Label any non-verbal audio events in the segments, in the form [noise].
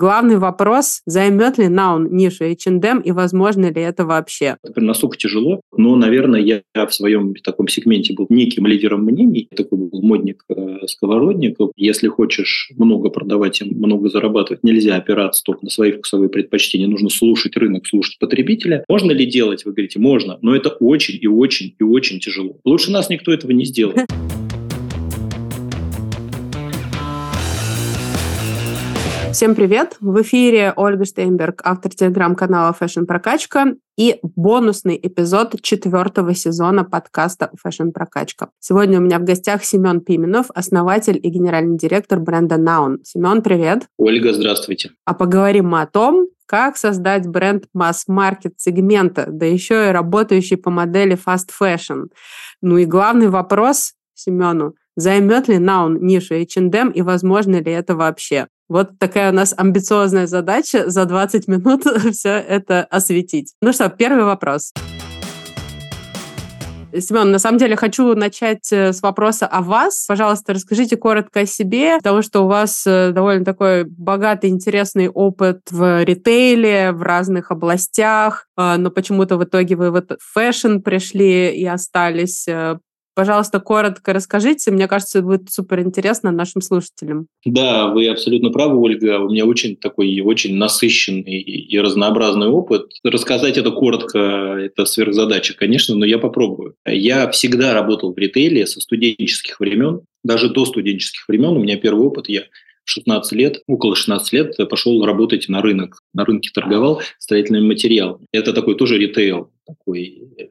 Главный вопрос, займет ли Наун нишу H&M и возможно ли это вообще? Это настолько тяжело, но, наверное, я в своем таком сегменте был неким лидером мнений, такой был модник э, сковородников. Если хочешь много продавать и много зарабатывать, нельзя опираться только на свои вкусовые предпочтения, нужно слушать рынок, слушать потребителя. Можно ли делать? Вы говорите, можно, но это очень и очень и очень тяжело. Лучше нас никто этого не сделает. [laughs] Всем привет! В эфире Ольга Штейнберг, автор телеграм-канала Fashion Прокачка и бонусный эпизод четвертого сезона подкаста Fashion Прокачка. Сегодня у меня в гостях Семен Пименов, основатель и генеральный директор бренда Noun. Семен, привет! Ольга, здравствуйте! А поговорим мы о том, как создать бренд масс-маркет сегмента, да еще и работающий по модели fast fashion. Ну и главный вопрос Семену, займет ли Наун нишу H&M и возможно ли это вообще? Вот такая у нас амбициозная задача за 20 минут [laughs] все это осветить. Ну что, первый вопрос. Семен, на самом деле хочу начать э, с вопроса о вас. Пожалуйста, расскажите коротко о себе, потому что у вас э, довольно такой богатый, интересный опыт в ритейле, в разных областях, э, но почему-то в итоге вы в fashion пришли и остались. Пожалуйста, коротко расскажите. Мне кажется, это будет супер интересно нашим слушателям. Да, вы абсолютно правы, Ольга. У меня очень такой очень насыщенный и разнообразный опыт. Рассказать это коротко – это сверхзадача, конечно, но я попробую. Я всегда работал в ритейле со студенческих времен, даже до студенческих времен. У меня первый опыт, я 16 лет, около 16 лет пошел работать на рынок. На рынке торговал строительным материалом. Это такой тоже ритейл. Такой, э,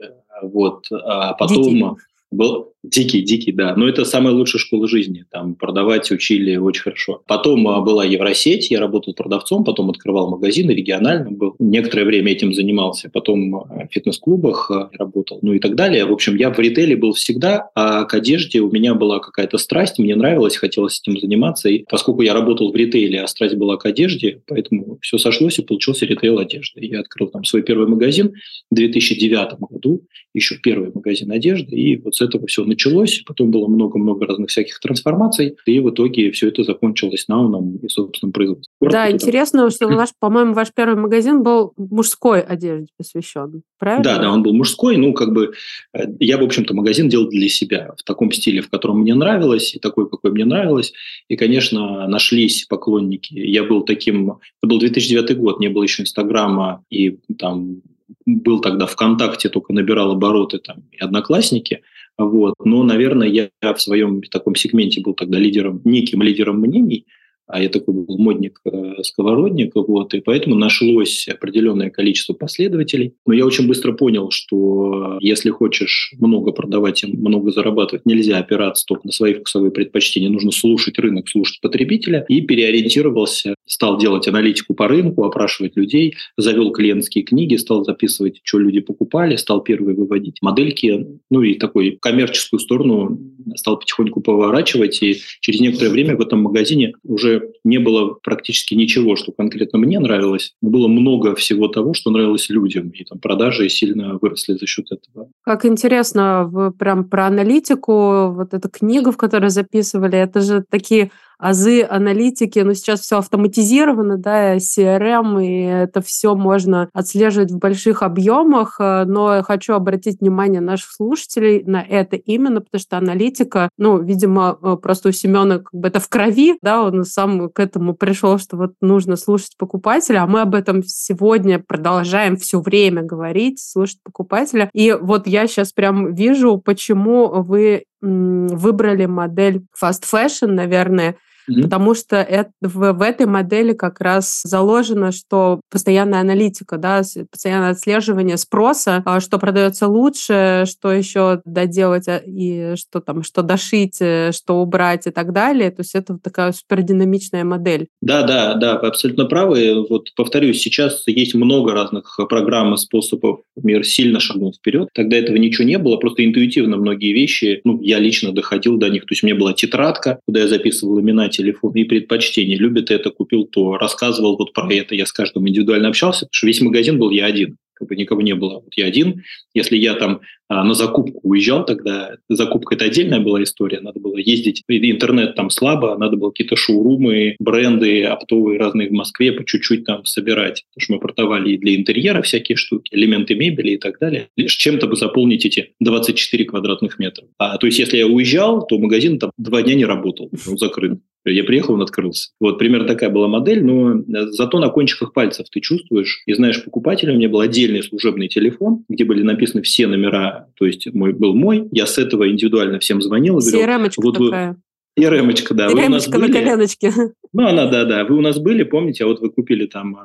вот. А потом... Дикий был дикий, дикий, да. Но это самая лучшая школа жизни. Там продавать учили очень хорошо. Потом а, была Евросеть, я работал продавцом, потом открывал магазины, региональным был. Некоторое время этим занимался. Потом а, в фитнес-клубах а, работал, ну и так далее. В общем, я в ритейле был всегда, а к одежде у меня была какая-то страсть, мне нравилось, хотелось этим заниматься. И поскольку я работал в ритейле, а страсть была к одежде, поэтому все сошлось и получился ритейл одежды. Я открыл там свой первый магазин в 2009 году, еще первый магазин одежды, и вот с этого все началось, потом было много-много разных всяких трансформаций, и в итоге все это закончилось науном и собственным производством. Да, интересно, что ваш, по-моему, ваш первый магазин был мужской одежде посвящен, правильно? Да, да, он был мужской, ну, как бы, э, я, в общем-то, магазин делал для себя, в таком стиле, в котором мне нравилось, и такой, какой мне нравилось, и, конечно, нашлись поклонники. Я был таким, это был 2009 год, не было еще Инстаграма, и там был тогда ВКонтакте, только набирал обороты там и Одноклассники, вот. Но, наверное, я в своем таком сегменте был тогда лидером, неким лидером мнений, а я такой был модник э, сковородник, вот, и поэтому нашлось определенное количество последователей. Но я очень быстро понял, что если хочешь много продавать и много зарабатывать, нельзя опираться только на свои вкусовые предпочтения, нужно слушать рынок, слушать потребителя, и переориентировался, стал делать аналитику по рынку, опрашивать людей, завел клиентские книги, стал записывать, что люди покупали, стал первые выводить модельки, ну и такой коммерческую сторону стал потихоньку поворачивать, и через некоторое время в этом магазине уже не было практически ничего, что конкретно мне нравилось. Было много всего того, что нравилось людям, и там продажи сильно выросли за счет этого. Как интересно, вы прям про аналитику, вот эта книга, в которой записывали, это же такие азы аналитики, но сейчас все автоматизировано, да, CRM, и это все можно отслеживать в больших объемах, но хочу обратить внимание наших слушателей на это именно, потому что аналитика, ну, видимо, э, просто у Семена как бы это в крови, да, он сам к этому пришел, что вот нужно слушать покупателя, а мы об этом сегодня продолжаем все время говорить, слушать покупателя. И вот я сейчас прям вижу, почему вы выбрали модель fast fashion, наверное, Mm-hmm. Потому что это, в, в этой модели как раз заложено, что постоянная аналитика, да, постоянное отслеживание спроса, а, что продается лучше, что еще доделать а, и что там, что дошить, э, что убрать и так далее. То есть это вот такая супердинамичная модель. Да, да, да, вы абсолютно правы. Вот повторюсь, сейчас есть много разных программ и способов. Мир сильно шагнул вперед. Тогда этого ничего не было, просто интуитивно многие вещи, ну, я лично доходил до них. То есть у меня была тетрадка, куда я записывал имена телефон и предпочтения. Любит это, купил то. Рассказывал вот про это. Я с каждым индивидуально общался, потому что весь магазин был я один как бы никого не было. Вот я один. Если я там а, на закупку уезжал, тогда закупка это отдельная была история. Надо было ездить, интернет там слабо, надо было какие-то шоурумы, бренды оптовые разные в Москве по чуть-чуть там собирать. Потому что мы портовали и для интерьера всякие штуки, элементы мебели и так далее. Лишь чем-то бы заполнить эти 24 квадратных метра. А, то есть если я уезжал, то магазин там два дня не работал, он закрыт. Я приехал, он открылся. Вот, примерно такая была модель, но э, зато на кончиках пальцев ты чувствуешь и знаешь покупателя. У меня был отдельный служебный телефон, где были написаны все номера, то есть мой был мой. Я с этого индивидуально всем звонил. И говорил, вот такая. Вы... CRM-очка, да. CRM-очка на коленочке. Ну, она, да-да. Вы у нас были, помните, а вот вы купили там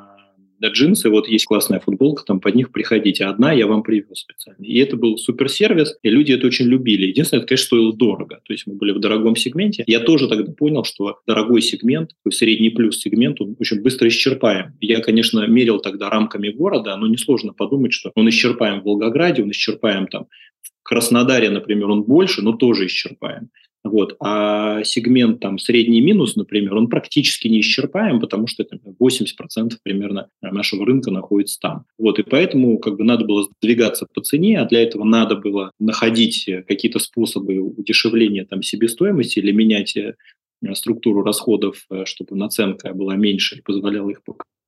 а, джинсы, вот есть классная футболка, там под них приходите. Одна я вам привез специально. И это был суперсервис, и люди это очень любили. Единственное, это, конечно, стоило дорого. То есть мы были в дорогом сегменте. Я тоже тогда понял, что дорогой сегмент, средний плюс сегмент, он очень быстро исчерпаем. Я, конечно, мерил тогда рамками города, но несложно подумать, что он исчерпаем в Волгограде, он исчерпаем там в Краснодаре, например, он больше, но тоже исчерпаем. Вот. А сегмент там средний минус, например, он практически не исчерпаем, потому что это 80% примерно нашего рынка находится там. Вот. И поэтому как бы надо было сдвигаться по цене, а для этого надо было находить какие-то способы удешевления там себестоимости или менять э, структуру расходов, э, чтобы наценка была меньше и позволяла их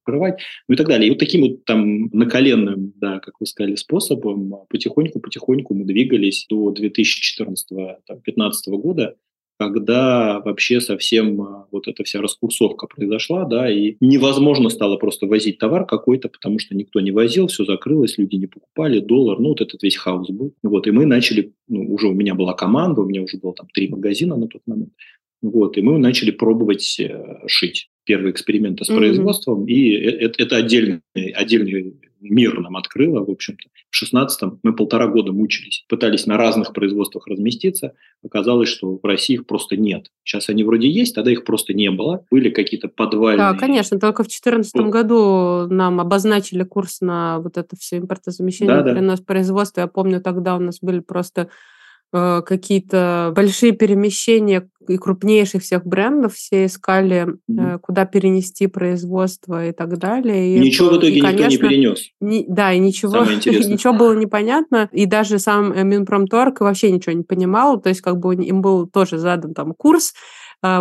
покрывать, ну и так далее. И вот таким вот там наколенным, да, как вы сказали, способом потихоньку-потихоньку мы двигались до 2014-2015 года, когда вообще совсем а, вот эта вся раскурсовка произошла, да, и невозможно стало просто возить товар какой-то, потому что никто не возил, все закрылось, люди не покупали, доллар, ну вот этот весь хаос был. Вот, и мы начали, ну, уже у меня была команда, у меня уже было там три магазина на тот момент, вот, и мы начали пробовать э, шить первые эксперименты с mm-hmm. производством, и это, это отдельный, отдельный мир нам открыло, в общем-то. В 16-м мы полтора года мучились, пытались на разных производствах разместиться, оказалось, что в России их просто нет. Сейчас они вроде есть, тогда их просто не было. Были какие-то подвальные... Да, конечно, только в 2014 ну, году нам обозначили курс на вот это все импортозамещение, да, перенос да. производства. Я помню, тогда у нас были просто Э, какие-то большие перемещения и крупнейших всех брендов, все искали, mm-hmm. куда перенести производство и так далее. И, ничего в итоге и, конечно, никто не перенес. Не, да, и ничего, [laughs] ничего было непонятно. И даже сам э, Минпромторг вообще ничего не понимал. То есть как бы им был тоже задан там курс,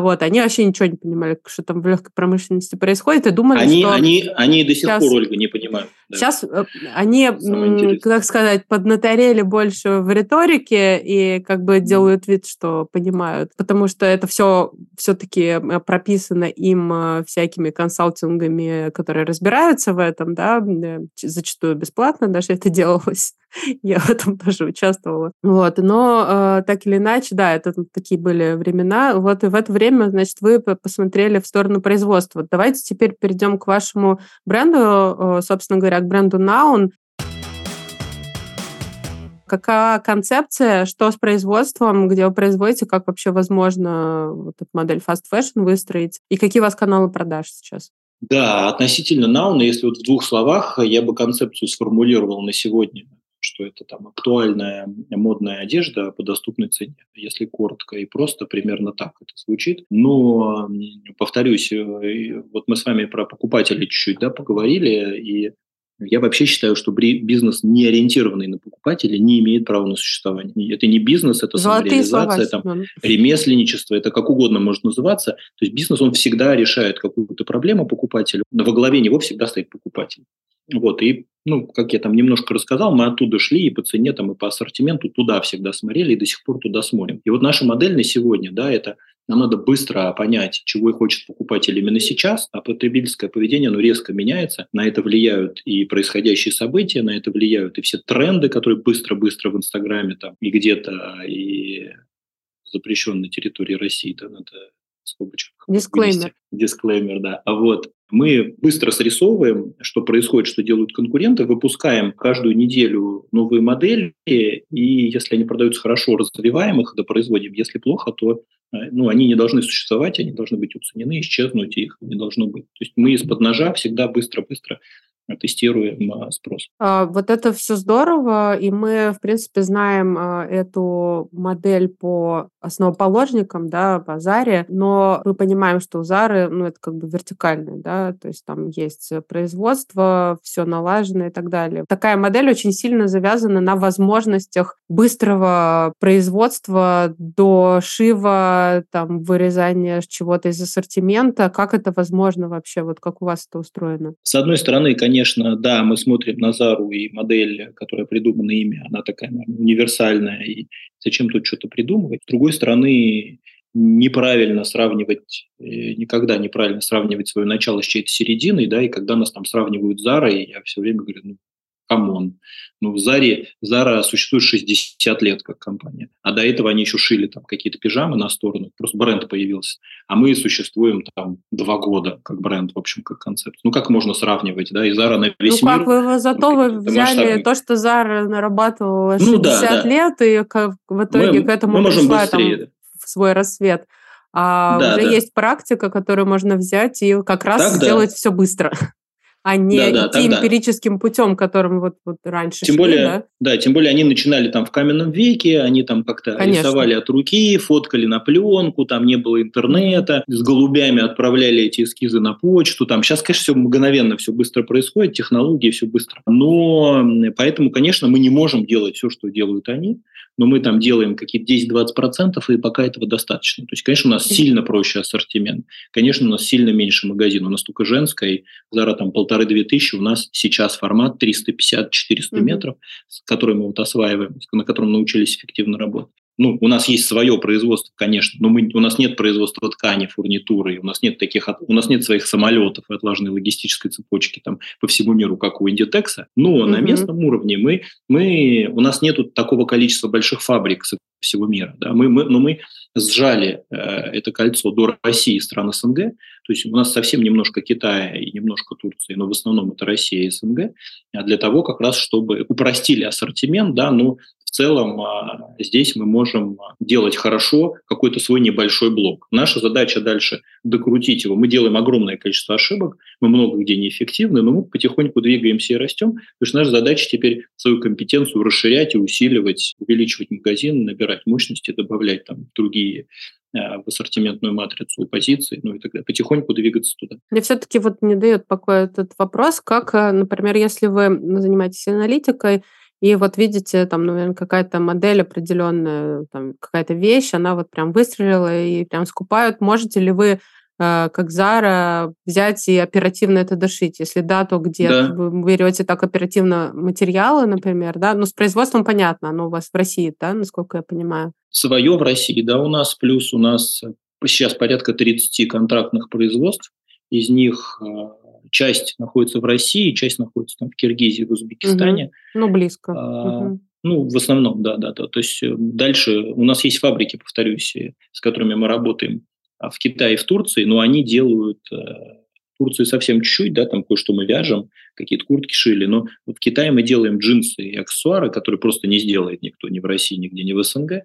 вот, они вообще ничего не понимали, что там в легкой промышленности происходит, и думали, они, что... Они, они до сих сейчас, пор, Ольга, не понимают. Да. Сейчас э, они, как сказать, поднаторели больше в риторике и как бы делают вид, что понимают, потому что это все все-таки э, прописано им э, всякими консалтингами, которые разбираются в этом, да, зачастую бесплатно даже это делалось. [laughs] Я в этом тоже участвовала. Вот, но так или иначе, да, это такие были времена. Вот и в это время, значит, вы посмотрели в сторону производства. Давайте теперь перейдем к вашему бренду, собственно говоря, к бренду Noun. Какая концепция, что с производством, где вы производите, как вообще возможно вот эту модель fast fashion выстроить, и какие у вас каналы продаж сейчас? Да, относительно Науна, если вот в двух словах, я бы концепцию сформулировал на сегодня что это там актуальная модная одежда по доступной цене. Если коротко и просто, примерно так это звучит. Но, повторюсь, э, вот мы с вами про покупателей чуть-чуть да, поговорили, и я вообще считаю, что бизнес, не ориентированный на покупателя, не имеет права на существование. Это не бизнес, это Золотые самореализация, слова, там, ремесленничество, это как угодно может называться. То есть бизнес, он всегда решает какую-то проблему покупателя, но во главе него всегда стоит покупатель. Вот, и, ну, как я там немножко рассказал, мы оттуда шли и по цене, там, и по ассортименту туда всегда смотрели, и до сих пор туда смотрим. И вот наша модель на сегодня, да, это нам надо быстро понять, чего хочет покупатель именно сейчас, а потребительское поведение, оно резко меняется. На это влияют и происходящие события, на это влияют и все тренды, которые быстро-быстро в Инстаграме там и где-то, и запрещенной территории России, да, надо скобочках. Дисклеймер. Дисклеймер, да. А вот мы быстро срисовываем, что происходит, что делают конкуренты, выпускаем каждую неделю новые модели, и если они продаются хорошо, развиваем их, допроизводим. Если плохо, то э, ну, они не должны существовать, они должны быть уценены, исчезнуть, их не должно быть. То есть мы из-под ножа всегда быстро-быстро тестируем а, спрос. А, вот это все здорово, и мы, в принципе, знаем а, эту модель по основоположникам, да, по Заре, но мы понимаем, что у Зары, ну, это как бы вертикальное, да, то есть там есть производство, все налажено и так далее. Такая модель очень сильно завязана на возможностях быстрого производства до шива, там, вырезания чего-то из ассортимента. Как это возможно вообще? Вот как у вас это устроено? С одной стороны, конечно, да, мы смотрим на Зару и модель, которая придумана ими, она такая наверное, универсальная, и зачем тут что-то придумывать. С другой стороны, неправильно сравнивать, э, никогда неправильно сравнивать свое начало с чьей-то серединой, да, и когда нас там сравнивают с Зарой, я все время говорю, ну, come on. Ну, в Заре, Зара существует 60 лет как компания, а до этого они еще шили там какие-то пижамы на сторону, просто бренд появился. А мы существуем там два года как бренд, в общем, как концепт. Ну, как можно сравнивать, да, и Зара на весь ну, мир. Ну, как вы, зато вы взяли масштабный. то, что Зара нарабатывала 60 ну, да, да. лет, и как, в итоге мы, к этому мы пришла быстрее, там, в свой рассвет. А да, уже да. есть практика, которую можно взять и как раз так, сделать да. все быстро [laughs] а не да, да, идти тогда. эмпирическим путем, которым вот, вот раньше тем шли, более, да? да, тем более они начинали там в каменном веке, они там как-то Конечно. рисовали от руки, фоткали на пленку, там не было интернета, с голубями отправляли эти эскизы на почту, там сейчас, конечно, все мгновенно, все быстро происходит, технологии все быстро. Но поэтому, конечно, мы не можем делать все, что делают они, но мы там делаем какие-то 10-20%, и пока этого достаточно. То есть, конечно, у нас сильно проще ассортимент, конечно, у нас сильно меньше магазин, у нас только женская, Зара там полторы-две тысячи, у нас сейчас формат 350-400 mm-hmm. метров, который мы вот осваиваем, на котором научились эффективно работать ну, у нас есть свое производство, конечно, но мы, у нас нет производства ткани, фурнитуры, у нас нет таких, у нас нет своих самолетов и отлаженной логистической цепочки там по всему миру, как у Индитекса, но mm-hmm. на местном уровне мы, мы, у нас нет такого количества больших фабрик всего мира, да, мы, мы, но мы сжали э, это кольцо до России и стран СНГ, то есть у нас совсем немножко Китая и немножко Турции, но в основном это Россия и СНГ, а для того как раз, чтобы упростили ассортимент, да, но целом а, здесь мы можем делать хорошо какой-то свой небольшой блок. Наша задача дальше докрутить его. Мы делаем огромное количество ошибок, мы много где неэффективны, но мы потихоньку двигаемся и растем, потому что наша задача теперь свою компетенцию расширять и усиливать, увеличивать магазин, набирать мощности, добавлять там другие а, в ассортиментную матрицу позиций, ну и так далее, потихоньку двигаться туда. Мне все-таки вот не дает покоя этот вопрос, как, а, например, если вы занимаетесь аналитикой, и вот видите, там, наверное, какая-то модель определенная, там, какая-то вещь, она вот прям выстрелила и прям скупают. Можете ли вы э, как Зара взять и оперативно это дошить? Если да, то где да. вы берете так оперативно материалы, например, да? Ну, с производством понятно, оно у вас в России, да, насколько я понимаю? Свое в России, да, у нас, плюс у нас сейчас порядка 30 контрактных производств, из них э, часть находится в России, часть находится там, в Киргизии, в Узбекистане. Угу. Ну, близко. А, угу. Ну, в основном, да, да, да. То есть э, дальше у нас есть фабрики, повторюсь, э, с которыми мы работаем а, в Китае и в Турции, но они делают э, Турции совсем чуть-чуть, да, там кое-что мы вяжем, какие-то куртки шили, но вот в Китае мы делаем джинсы и аксессуары, которые просто не сделает никто ни в России, нигде, ни в СНГ.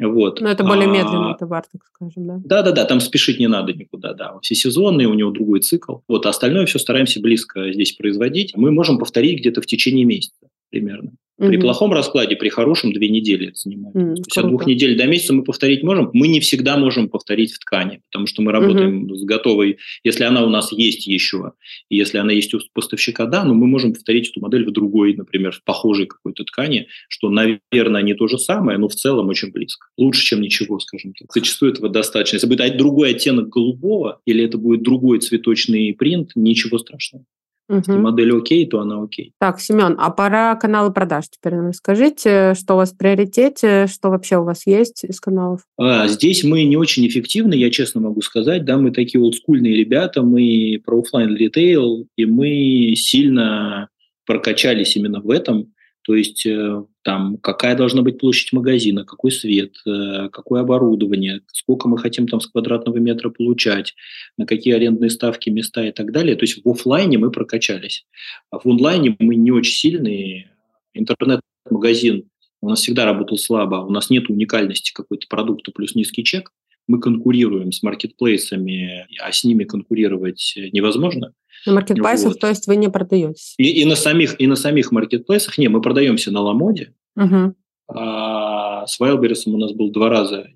Вот. Но это более а, медленный товар, так скажем, да? Да-да-да, там спешить не надо никуда, да. Все сезонные, у него другой цикл. Вот, а остальное все стараемся близко здесь производить. Мы можем повторить где-то в течение месяца примерно. При угу. плохом раскладе, при хорошем две недели это занимает. То есть от двух недель до месяца мы повторить можем. Мы не всегда можем повторить в ткани, потому что мы работаем угу. с готовой. Если она у нас есть еще, и если она есть у поставщика, да, но мы можем повторить эту модель в другой, например, в похожей какой-то ткани, что, наверное, не то же самое, но в целом очень близко. Лучше, чем ничего, скажем так. Зачастую этого достаточно. Если будет другой оттенок голубого, или это будет другой цветочный принт, ничего страшного. Если модель окей, то она окей. Так, Семен, а пора каналы продаж теперь расскажите, что у вас в приоритете, что вообще у вас есть из каналов? А, здесь мы не очень эффективны, я честно могу сказать, да, мы такие олдскульные ребята, мы про офлайн ритейл, и мы сильно прокачались именно в этом. То есть э, там какая должна быть площадь магазина, какой свет, э, какое оборудование, сколько мы хотим там с квадратного метра получать, на какие арендные ставки, места и так далее. То есть в офлайне мы прокачались. А в онлайне мы не очень сильные. Интернет-магазин у нас всегда работал слабо, у нас нет уникальности какой-то продукта плюс низкий чек. Мы конкурируем с маркетплейсами, а с ними конкурировать невозможно. На маркетплейсах, вот. то есть вы не продаетесь? И, и, на самих, и на самих маркетплейсах, не, мы продаемся на Ламоде, угу. а с Wildberries у нас был два раза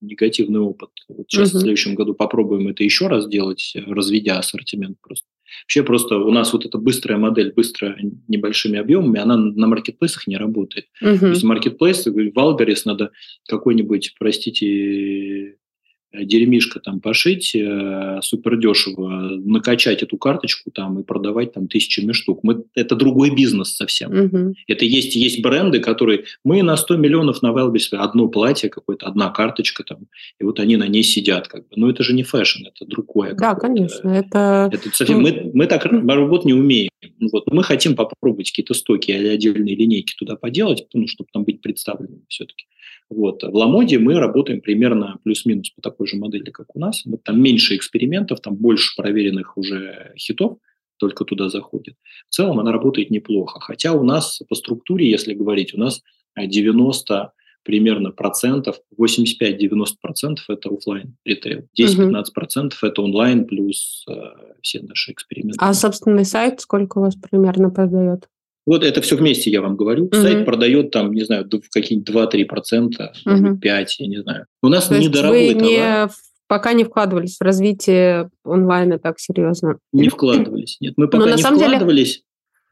негативный опыт. Вот сейчас угу. в следующем году попробуем это еще раз делать, разведя ассортимент просто. Вообще просто у нас вот эта быстрая модель, быстро небольшими объемами, она на маркетплейсах не работает. Угу. То есть маркетплейсы, в Wildberries надо какой-нибудь, простите, дерьмишко там пошить э, супер дешево, накачать эту карточку там и продавать там тысячами штук. Мы, это другой бизнес совсем. Угу. Это есть, есть бренды, которые... Мы на 100 миллионов на Wildberries одно платье какое-то, одна карточка там, и вот они на ней сидят как бы. Но это же не fashion, это другое. Да, конечно. Это... это совсем... мы, мы так работать не умеем. Вот. Мы хотим попробовать какие-то стоки или отдельные линейки туда поделать, ну, чтобы там быть представленными все-таки. Вот. В Ламоде мы работаем примерно плюс-минус по такой же модели, как у нас. Вот там меньше экспериментов, там больше проверенных уже хитов только туда заходит. В целом она работает неплохо. Хотя у нас по структуре, если говорить, у нас 90 примерно процентов, 85-90 процентов это офлайн ритейл, 10-15 процентов это онлайн плюс э, все наши эксперименты. А собственный сайт сколько у вас примерно продает? Вот это все вместе я вам говорю. Угу. Сайт продает там, не знаю, какие-нибудь 2-3%, угу. 5%, я не знаю. У нас То недорогой вы не, пока не вкладывались в развитие онлайна так серьезно? Не вкладывались, нет. Мы пока Но, не вкладывались. Деле,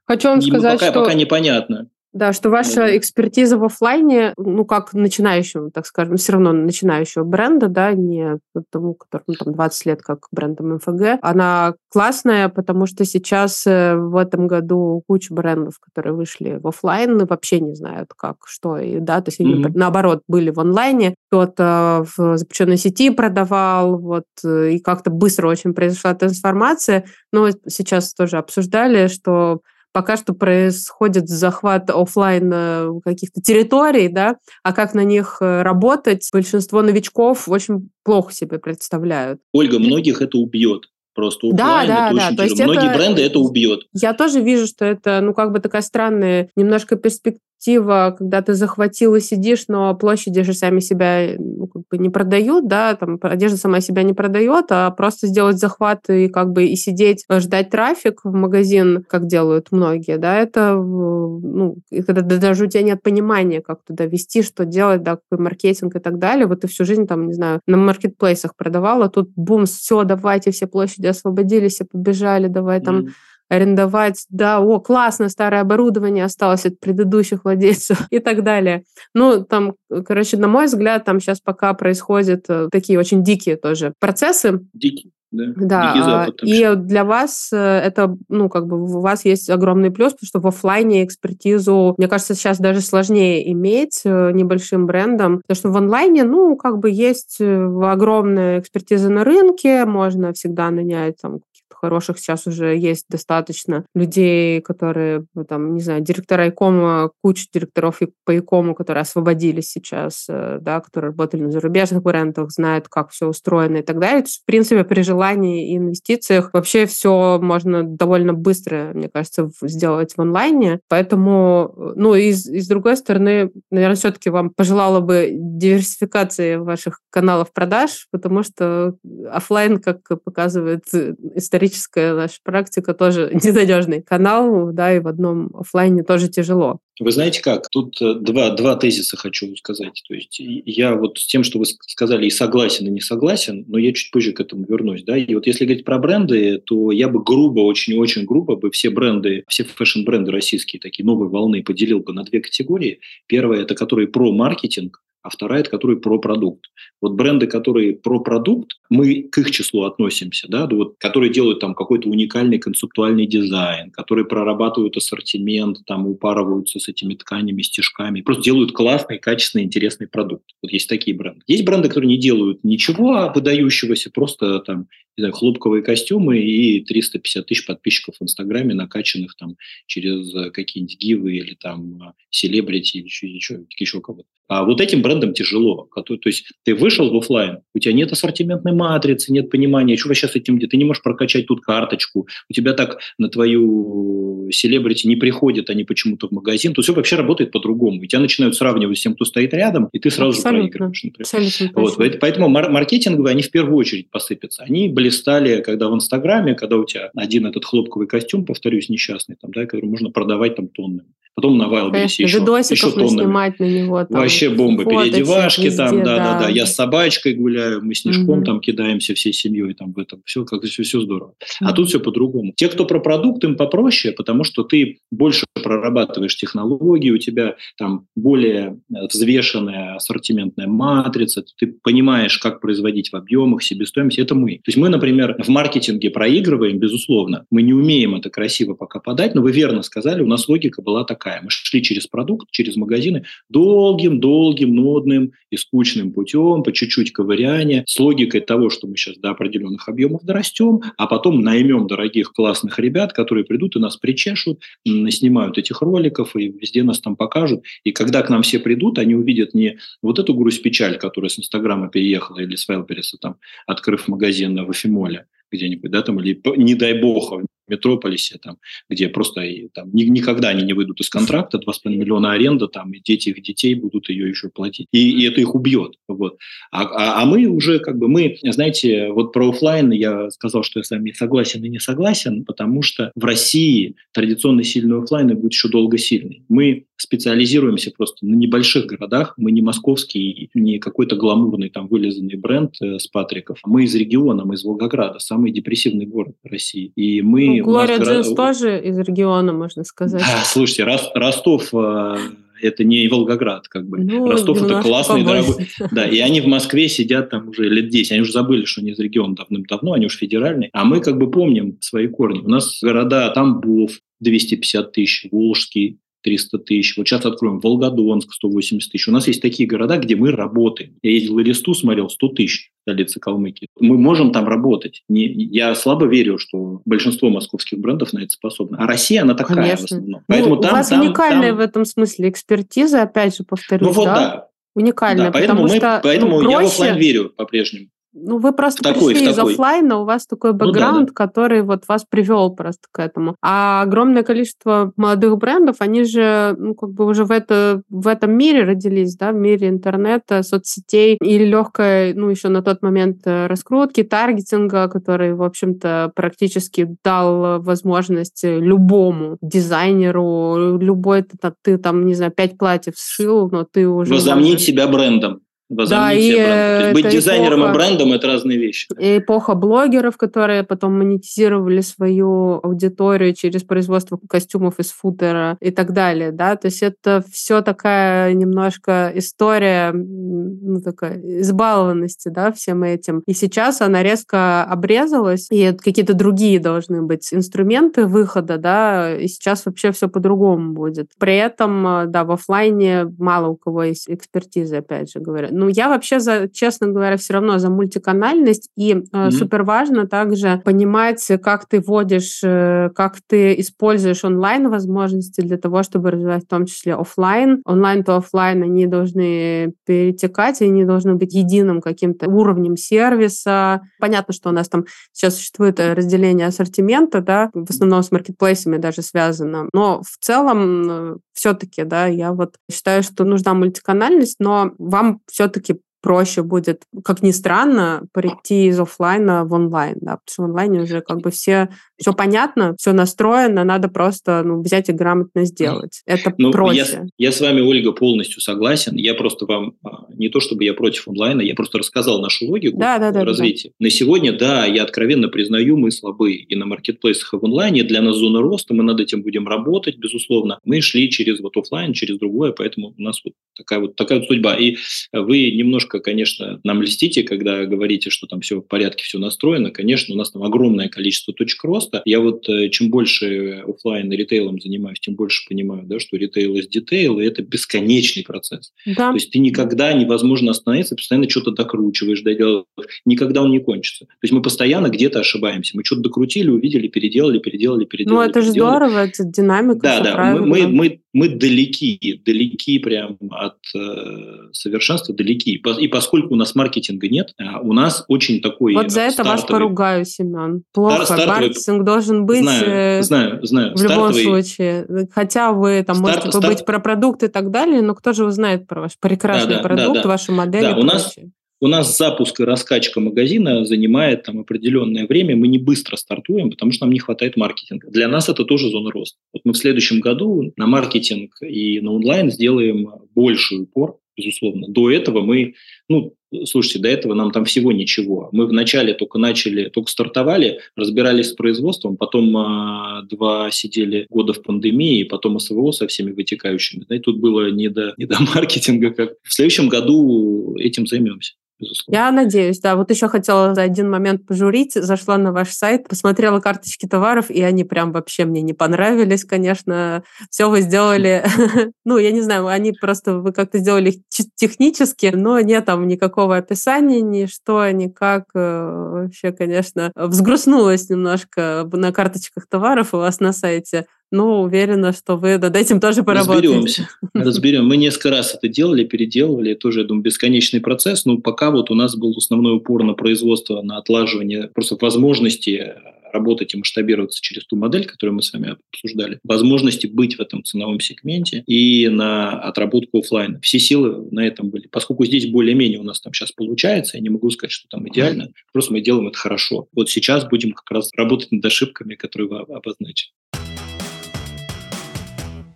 хочу вам сказать, пока, что... пока непонятно. Да, что ваша экспертиза в офлайне, ну, как начинающего, так скажем, все равно начинающего бренда, да, не тому, которому там 20 лет, как брендом МФГ, она классная, потому что сейчас э, в этом году куча брендов, которые вышли в офлайн, вообще не знают, как, что, и, да, то есть они, mm-hmm. наоборот, были в онлайне, кто-то в запрещенной сети продавал, вот, и как-то быстро очень произошла трансформация, но сейчас тоже обсуждали, что пока что происходит захват офлайн э, каких-то территорий, да, а как на них э, работать, большинство новичков очень плохо себе представляют. Ольга, многих это убьет. Просто да, да, это да. очень То есть Многие это, бренды это убьет. Я тоже вижу, что это, ну, как бы такая странная немножко перспектива перспектива, когда ты захватил и сидишь, но площади же сами себя ну, как бы не продают, да, там одежда сама себя не продает, а просто сделать захват и как бы и сидеть, ждать трафик в магазин, как делают многие, да, это, ну, когда даже у тебя нет понимания, как туда вести, что делать, да, какой маркетинг и так далее, вот ты всю жизнь там, не знаю, на маркетплейсах продавала, тут бум, все, давайте, все площади освободились и побежали, давай там mm арендовать, да, о, классно, старое оборудование осталось от предыдущих владельцев [laughs] и так далее. Ну, там, короче, на мой взгляд, там сейчас пока происходят э, такие очень дикие тоже процессы. Дикие. Да, да и для вас э, это, ну, как бы у вас есть огромный плюс, потому что в офлайне экспертизу, мне кажется, сейчас даже сложнее иметь э, небольшим брендом, потому что в онлайне, ну, как бы есть огромная экспертиза на рынке, можно всегда нанять там хороших сейчас уже есть достаточно людей, которые, ну, там, не знаю, директора икома, куча директоров по икому, которые освободились сейчас, э, да, которые работали на зарубежных брендах, знают, как все устроено и так далее. То есть, в принципе, при желании и инвестициях вообще все можно довольно быстро, мне кажется, сделать в онлайне. Поэтому, э, ну, и, и с другой стороны, наверное, все-таки вам пожелала бы диверсификации ваших каналов продаж, потому что офлайн, как показывает э, исторически историческая наша практика тоже [laughs] ненадежный канал, да, и в одном офлайне тоже тяжело. Вы знаете как? Тут э, два, два тезиса хочу сказать. То есть я вот с тем, что вы сказали, и согласен, и не согласен, но я чуть позже к этому вернусь. Да? И вот если говорить про бренды, то я бы грубо, очень-очень грубо бы все бренды, все фэшн-бренды российские, такие новые волны, поделил бы на две категории. Первая – это которые про маркетинг, а вторая – это которые про продукт. Вот бренды, которые про продукт, мы к их числу относимся, да, вот, которые делают там какой-то уникальный концептуальный дизайн, которые прорабатывают ассортимент, там упарываются с этими тканями, стежками, просто делают классный, качественный, интересный продукт. Вот есть такие бренды. Есть бренды, которые не делают ничего выдающегося, просто там, знаю, хлопковые костюмы и 350 тысяч подписчиков в Инстаграме, накачанных там через какие-нибудь гивы или там селебрити или еще, еще, еще кого-то. А вот этим брендам тяжело. То есть ты вышел в офлайн, у тебя нет ассортиментной матрицы, нет понимания, что вы сейчас этим делаете. Ты не можешь прокачать тут карточку. У тебя так на твою селебрити не приходят, они почему-то в магазин, то все вообще работает по-другому. И тебя начинают сравнивать с тем, кто стоит рядом, и ты сразу Абсолютно. же проигрываешь. Например. Абсолютно вот, поэтому мар- маркетинговые, они в первую очередь посыпятся. Они блистали, когда в Инстаграме, когда у тебя один этот хлопковый костюм, повторюсь, несчастный, там, да, который можно продавать там тоннами. Потом на Вайлдберрисе еще, еще тоннами. снимать на него. Там, Вообще бомбы, переодевашки везде, там, да-да-да. Я с собачкой гуляю, мы снежком угу. там кидаемся всей семьей там в этом. Все, как все, все здорово. Угу. А тут все по-другому. Те, кто про продукт, им попроще, потому что ты больше прорабатываешь технологии, у тебя там более э, взвешенная ассортиментная матрица, ты понимаешь, как производить в объемах, себестоимость. Это мы. То есть мы, например, в маркетинге проигрываем, безусловно. Мы не умеем это красиво пока подать, но вы верно сказали, у нас логика была такая. Мы шли через продукт, через магазины долгим-долгим, нудным и скучным путем, по чуть-чуть ковыряния, с логикой того, что мы сейчас до определенных объемов дорастем, а потом наймем дорогих классных ребят, которые придут и нас причешут, снимают этих роликов и везде нас там покажут. И когда к нам все придут, они увидят не вот эту грусть-печаль, которая с Инстаграма переехала или с Вайлберриса, там, открыв магазин в Эфимоле, где-нибудь, да, там, или, не дай бог, метрополисе, там, где просто там, ни, никогда они не выйдут из контракта, 2,5 миллиона аренда, там, и дети их детей будут ее еще платить. И, и это их убьет. Вот. А, а, а мы уже, как бы, мы, знаете, вот про офлайн я сказал, что я с вами согласен и не согласен, потому что в России традиционно сильный офлайн будет еще долго сильный. Мы специализируемся просто на небольших городах. Мы не московский, не какой-то гламурный там вылизанный бренд э, с Патриков. Мы из региона, мы из Волгограда, самый депрессивный город России. И мы... Глория Джинс город... тоже из региона, можно сказать. Да, слушайте, Ростов э, это не Волгоград, как бы. Ну, Ростов это классный, побольше. дорогой. [laughs] Да, и они в Москве сидят там уже лет 10. Они уже забыли, что они из региона давным-давно, они уже федеральные. А мы как бы помним свои корни. У нас города Тамбов, 250 тысяч, Волжский, 300 тысяч. Вот сейчас откроем Волгодонск 180 тысяч. У нас есть такие города, где мы работаем. Я ездил в Элисту, смотрел 100 тысяч столицы Калмыкии. Мы можем там работать. Не, я слабо верю, что большинство московских брендов на это способны. А Россия, она такая Конечно. в основном. Ну, Поэтому там, у вас там, уникальная там... в этом смысле экспертиза, опять же повторюсь, ну, вот да? да. Уникальная, да, поэтому потому мы, что поэтому ну, я в офлайн верю по-прежнему. Ну, вы просто такой, пришли из офлайна, у вас такой бэкграунд, ну, да, да. который вот вас привел просто к этому. А огромное количество молодых брендов, они же, ну, как бы уже в, это, в этом мире родились, да, в мире интернета, соцсетей или легкой, ну, еще на тот момент э, раскрутки, таргетинга, который, в общем-то, практически дал возможность любому дизайнеру, любой, ты, ты там, не знаю, пять платьев сшил, но ты уже... Возомнить можешь... себя брендом да, и бренды. быть дизайнером эпоха, и брендом – это разные вещи. Эпоха блогеров, которые потом монетизировали свою аудиторию через производство костюмов из футера и так далее. Да? То есть это все такая немножко история ну, такая, избалованности да, всем этим. И сейчас она резко обрезалась, и какие-то другие должны быть инструменты выхода, да, и сейчас вообще все по-другому будет. При этом, да, в офлайне мало у кого есть экспертиза, опять же говоря. Ну, я вообще, за, честно говоря, все равно за мультиканальность, и mm-hmm. супер важно также понимать, как ты вводишь, э, как ты используешь онлайн возможности для того, чтобы развивать в том числе офлайн. Онлайн то офлайн, они должны перетекать, и они должны быть единым каким-то уровнем сервиса. Понятно, что у нас там сейчас существует разделение ассортимента, да, в основном с маркетплейсами даже связано, но в целом э, все-таки, да, я вот считаю, что нужна мультиканальность, но вам все-таки проще будет, как ни странно, прийти из офлайна в онлайн, да, потому что в онлайне уже как бы все, все понятно, все настроено, надо просто ну, взять и грамотно сделать. Это ну, проще. Я, я с вами, Ольга, полностью согласен. Я просто вам, а, не то чтобы я против онлайна, я просто рассказал нашу логику да, да, да, развития. Да. На сегодня, да, я откровенно признаю, мы слабы и на маркетплейсах, и в онлайне. Для нас зона роста, мы над этим будем работать, безусловно. Мы шли через вот офлайн, через другое, поэтому у нас вот такая вот, такая вот судьба. И вы немножко немножко, конечно, нам льстите, когда говорите, что там все в порядке, все настроено. Конечно, у нас там огромное количество точек роста. Я вот э, чем больше офлайн и ритейлом занимаюсь, тем больше понимаю, да, что ритейл из детейл, и это бесконечный процесс. Да. То есть ты никогда невозможно остановиться, постоянно что-то докручиваешь, доделаешь. Никогда он не кончится. То есть мы постоянно где-то ошибаемся. Мы что-то докрутили, увидели, переделали, переделали, переделали. Ну, это же здорово, это динамика. Да, да. Мы, мы, мы мы далеки, далеки прям от э, совершенства, далеки. И поскольку у нас маркетинга нет, а у нас очень такой Вот за это вас поругаю, Семен. Плохо. Стартовый... Маркетинг должен быть знаю, э, знаю, знаю. в стартовый... любом случае. Хотя вы там Старт, можете старт... быть про продукт и так далее, но кто же узнает про ваш прекрасный да, да, продукт, да, да. вашу модель да, и у нас, у нас запуск и раскачка магазина занимает там определенное время, мы не быстро стартуем, потому что нам не хватает маркетинга. Для нас это тоже зона роста. Вот мы в следующем году на маркетинг и на онлайн сделаем больший упор, безусловно. До этого мы, ну, слушайте, до этого нам там всего ничего. Мы вначале только начали, только стартовали, разбирались с производством, потом а, два сидели года в пандемии, потом СВО со всеми вытекающими. Да, и тут было не до, не до [laughs] маркетинга. Как. В следующем году этим займемся безусловно. Я надеюсь, да. Вот еще хотела за один момент пожурить. Зашла на ваш сайт, посмотрела карточки товаров, и они прям вообще мне не понравились, конечно. Все вы сделали, [laughs] ну, я не знаю, они просто, вы как-то сделали технически, но нет там никакого описания, ни что, никак. Э, вообще, конечно, взгрустнулась немножко на карточках товаров у вас на сайте ну, уверена, что вы над этим тоже поработаете. Разберемся. Разберем. Мы несколько раз это делали, переделывали. Тоже, я думаю, бесконечный процесс. Но пока вот у нас был основной упор на производство, на отлаживание просто возможности работать и масштабироваться через ту модель, которую мы с вами обсуждали, возможности быть в этом ценовом сегменте и на отработку офлайна. Все силы на этом были. Поскольку здесь более-менее у нас там сейчас получается, я не могу сказать, что там идеально, просто мы делаем это хорошо. Вот сейчас будем как раз работать над ошибками, которые вы обозначили.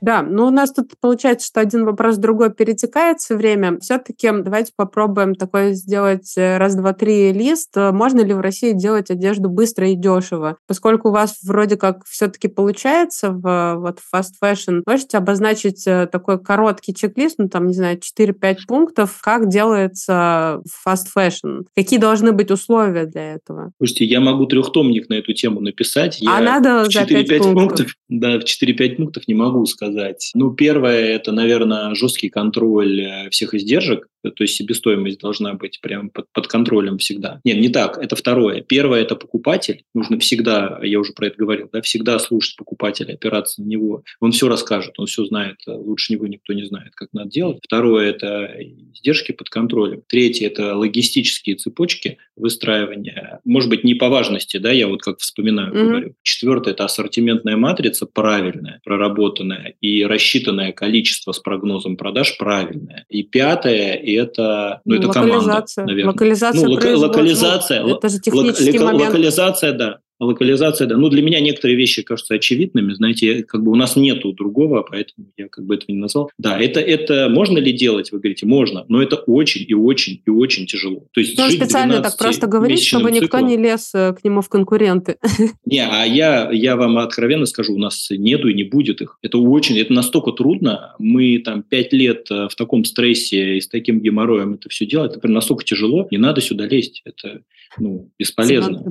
Да, ну у нас тут получается, что один вопрос в другой перетекает все время. Все-таки давайте попробуем такой сделать э, раз, два, три лист. Можно ли в России делать одежду быстро и дешево? Поскольку у вас вроде как все-таки получается в вот fast fashion, можете обозначить э, такой короткий чек-лист, ну там, не знаю, 4-5 пунктов, как делается fast fashion? Какие должны быть условия для этого? Слушайте, я могу трехтомник на эту тему написать. А я а надо в 4-5 пунктов? пунктов? Да, в 4-5 пунктов не могу сказать сказать? Ну, первое – это, наверное, жесткий контроль э, всех издержек, то есть себестоимость должна быть прям под, под контролем всегда. Нет, не так, это второе. Первое – это покупатель. Нужно всегда, я уже про это говорил, да, всегда слушать покупателя, опираться на него. Он все расскажет, он все знает, лучше него никто не знает, как надо делать. Второе – это издержки под контролем. Третье – это логистические цепочки выстраивания. Может быть, не по важности, да, я вот как вспоминаю, mm-hmm. говорю. Четвертое – это ассортиментная матрица правильная, проработанная и рассчитанное количество с прогнозом продаж правильное. И пятое – это, ну, это команда, наверное. Локализация, ну, лока- локализация, это же технический лок- момент. Локализация, да. Локализация, да. Ну, для меня некоторые вещи кажутся очевидными. Знаете, как бы у нас нету другого, поэтому я как бы этого не назвал. Да, это, это можно ли делать, вы говорите, можно, но это очень и очень и очень тяжело. То есть ну, специально так просто говорить, чтобы никто циклом. не лез э, к нему в конкуренты. [laughs] Не, а я, я вам откровенно скажу, у нас нету и не будет их. Это очень, это настолько трудно. Мы там пять лет э, в таком стрессе и с таким геморроем это все делать. Это прям настолько тяжело. Не надо сюда лезть. Это ну, бесполезно.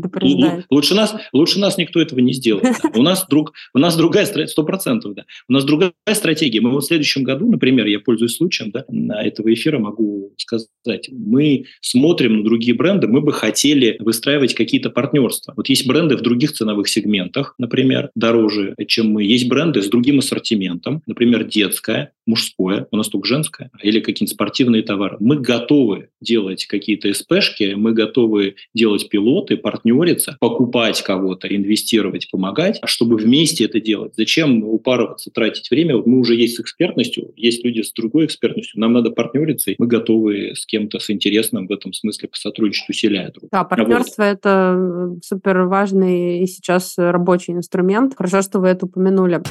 Лучше нас, лучше нас никто этого не сделает. Да. [laughs] У нас друг, у нас другая стратегия, сто процентов, да. У нас другая стратегия. Мы вот в следующем году, например, я пользуюсь случаем, да, на этого эфира могу сказать, мы смотрим на другие бренды, мы бы хотели выстраивать какие-то партнерства. Вот есть бренды в других ценовых сегментах, например, дороже, чем мы. Есть бренды с другим ассортиментом, например, детская, мужское, у нас только женское, или какие-нибудь спортивные товары. Мы готовы делать какие-то СПшки, мы готовы делать пилоты, партнериться, покупать кого-то, инвестировать, помогать, а чтобы вместе это делать. Зачем упарываться, тратить время? Вот мы уже есть с экспертностью, есть люди с другой экспертностью, нам надо партнериться, и мы готовы с кем-то с интересным в этом смысле посотрудничать, усиляя друг Да, партнерство вот. – это супер важный и сейчас рабочий инструмент. Хорошо, что вы это упомянули.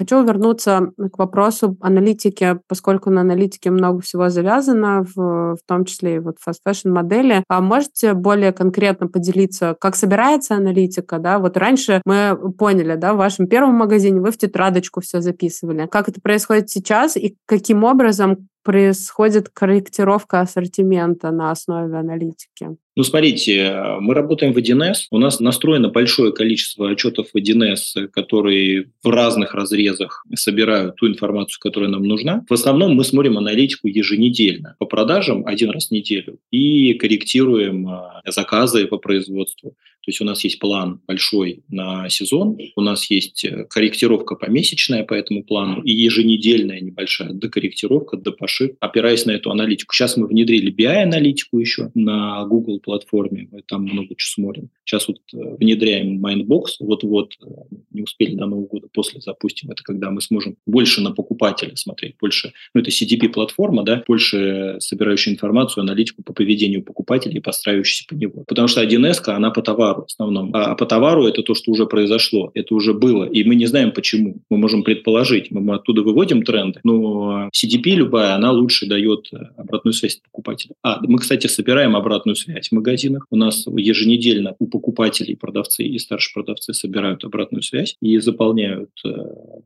Хочу вернуться к вопросу аналитики, поскольку на аналитике много всего завязано, в, в том числе и вот fast fashion модели. А можете более конкретно поделиться, как собирается аналитика? Да? Вот раньше мы поняли, да, в вашем первом магазине вы в тетрадочку все записывали. Как это происходит сейчас и каким образом происходит корректировка ассортимента на основе аналитики? Ну, смотрите, мы работаем в 1С, у нас настроено большое количество отчетов в 1С, которые в разных разрезах собирают ту информацию, которая нам нужна. В основном мы смотрим аналитику еженедельно по продажам один раз в неделю и корректируем а, заказы по производству. То есть у нас есть план большой на сезон, у нас есть э, корректировка помесячная по этому плану и еженедельная небольшая докорректировка, допошив, опираясь на эту аналитику. Сейчас мы внедрили BI-аналитику еще на Google платформе, мы там много чего смотрим. Сейчас вот э, внедряем Mindbox, вот-вот, э, не успели до Нового года, после запустим. Это когда мы сможем больше на покупателя смотреть, больше, ну это CDP-платформа, да, больше собирающая информацию, аналитику по поведению покупателей и подстраивающейся по него. Потому что 1С, она по товару в основном, а по товару это то, что уже произошло, это уже было, и мы не знаем почему. Мы можем предположить, мы оттуда выводим тренды, но CDP любая, она лучше дает э, обратную связь покупателя. А, мы, кстати, собираем обратную связь в магазинах. У нас еженедельно у покупателей продавцы и старшие продавцы собирают обратную связь и заполняют э,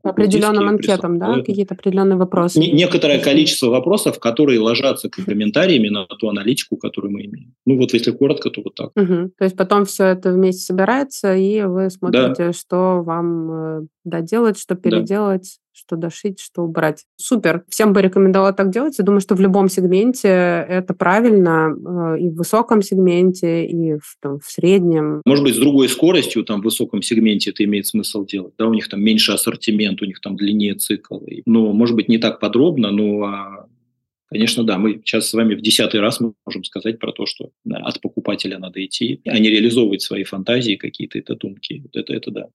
определенным анкетам, да, какие-то определенные вопросы. Некоторое количество вопросов, которые ложатся комментариями на ту аналитику, которую мы имеем. Ну вот если коротко, то вот так. Угу. То есть потом все это вместе собирается, и вы смотрите, да. что вам э, доделать, что переделать, что дошить, что убрать. Супер. Всем бы рекомендовала так делать. Я думаю, что в любом сегменте это правильно, э, и в высоком сегменте, и в, там, в среднем. Может быть, с другой скоростью там, в высоком сегменте это имеет смысл делать. Да, у них там меньше ассортимент, у них там длиннее цикл. Но, может быть, не так подробно, но а, Конечно, да, мы сейчас с вами в десятый раз можем сказать про то, что да, от покупателя надо идти, а не реализовывать свои фантазии, какие-то это думки. Вот это, это да.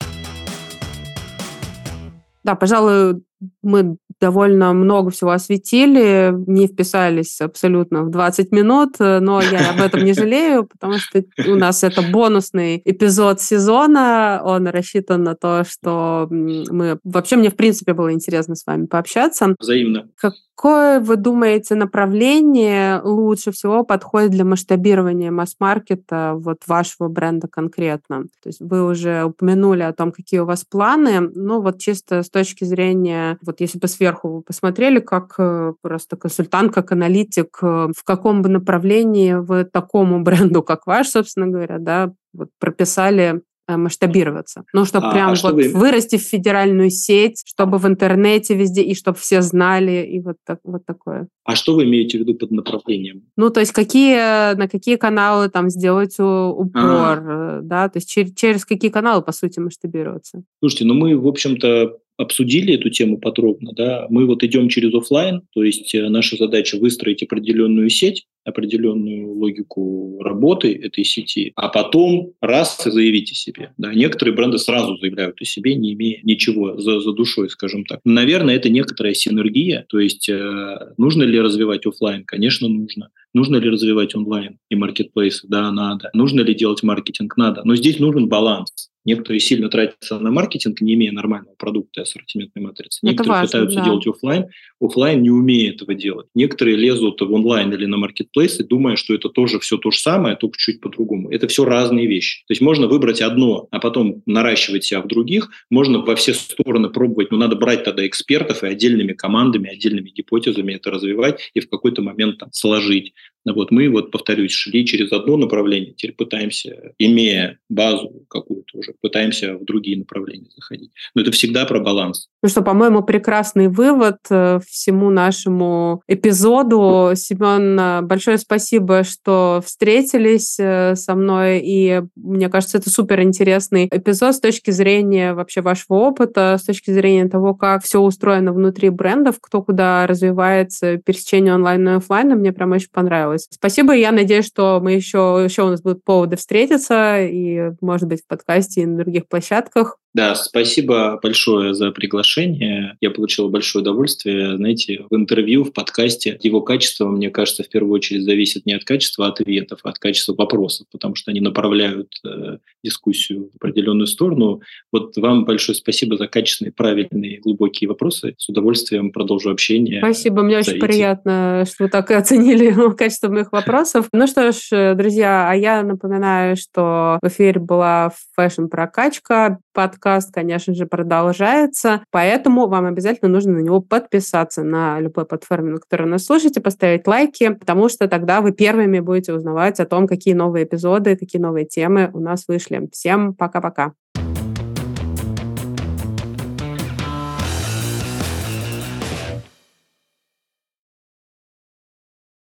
Да, пожалуй, мы довольно много всего осветили, не вписались абсолютно в 20 минут, но я об этом не [laughs] жалею, потому что у нас это бонусный эпизод сезона, он рассчитан на то, что мы... Вообще мне, в принципе, было интересно с вами пообщаться. Взаимно. Какое, вы думаете, направление лучше всего подходит для масштабирования масс-маркета вот вашего бренда конкретно? То есть вы уже упомянули о том, какие у вас планы, но вот чисто с точки зрения вот если бы сверху вы посмотрели, как э, просто консультант, как аналитик, э, в каком бы направлении вы такому [laughs] бренду, как ваш, собственно говоря, да, вот прописали э, масштабироваться. Ну, чтобы а, прям а вот вы... вырасти в федеральную сеть, чтобы в интернете везде, и чтобы все знали, и вот, так, вот такое. А что вы имеете в виду под направлением? Ну, то есть какие, на какие каналы там сделать упор, а. да, то есть через, через какие каналы, по сути, масштабироваться? Слушайте, ну мы, в общем-то, обсудили эту тему подробно. Да? Мы вот идем через офлайн, то есть э, наша задача выстроить определенную сеть, определенную логику работы этой сети, а потом раз и заявить о себе. Да? Некоторые бренды сразу заявляют о себе, не имея ничего за, за душой, скажем так. Наверное, это некоторая синергия, то есть э, нужно ли развивать офлайн? Конечно, нужно. Нужно ли развивать онлайн и маркетплейсы? Да, надо. Нужно ли делать маркетинг? Надо. Но здесь нужен баланс. Некоторые сильно тратятся на маркетинг, не имея нормального продукта и ассортиментной матрицы. Некоторые важно, пытаются да. делать офлайн, офлайн не умея этого делать. Некоторые лезут в онлайн или на маркетплейсы, думая, что это тоже все то же самое, только чуть по-другому. Это все разные вещи. То есть можно выбрать одно, а потом наращивать себя в других. Можно во все стороны пробовать, но надо брать тогда экспертов и отдельными командами, отдельными гипотезами это развивать и в какой-то момент там сложить. Вот мы, вот повторюсь, шли через одно направление, теперь пытаемся, имея базу какую-то уже, пытаемся в другие направления заходить. Но это всегда про баланс. Ну что, по-моему, прекрасный вывод э, всему нашему эпизоду. Семен, э, большое спасибо, что встретились э, со мной, и мне кажется, это супер интересный эпизод с точки зрения вообще вашего опыта, с точки зрения того, как все устроено внутри брендов, кто куда развивается, пересечение онлайн и офлайна, мне прям очень понравилось. Спасибо, и я надеюсь, что мы еще, еще у нас будут поводы встретиться, и, может быть, в подкасте и на других площадках. Да, спасибо большое за приглашение. Я получил большое удовольствие. Знаете, в интервью, в подкасте его качество, мне кажется, в первую очередь зависит не от качества ответов, а от качества вопросов, потому что они направляют э, дискуссию в определенную сторону. Вот вам большое спасибо за качественные, правильные, глубокие вопросы. С удовольствием продолжу общение. Спасибо, мне очень приятно, что вы так и оценили [laughs] качество моих вопросов. Ну что ж, друзья, а я напоминаю, что в эфире была фэшн-прокачка, под подкаст, конечно же, продолжается, поэтому вам обязательно нужно на него подписаться на любой платформе, на которой нас слушаете, поставить лайки, потому что тогда вы первыми будете узнавать о том, какие новые эпизоды, какие новые темы у нас вышли. Всем пока-пока.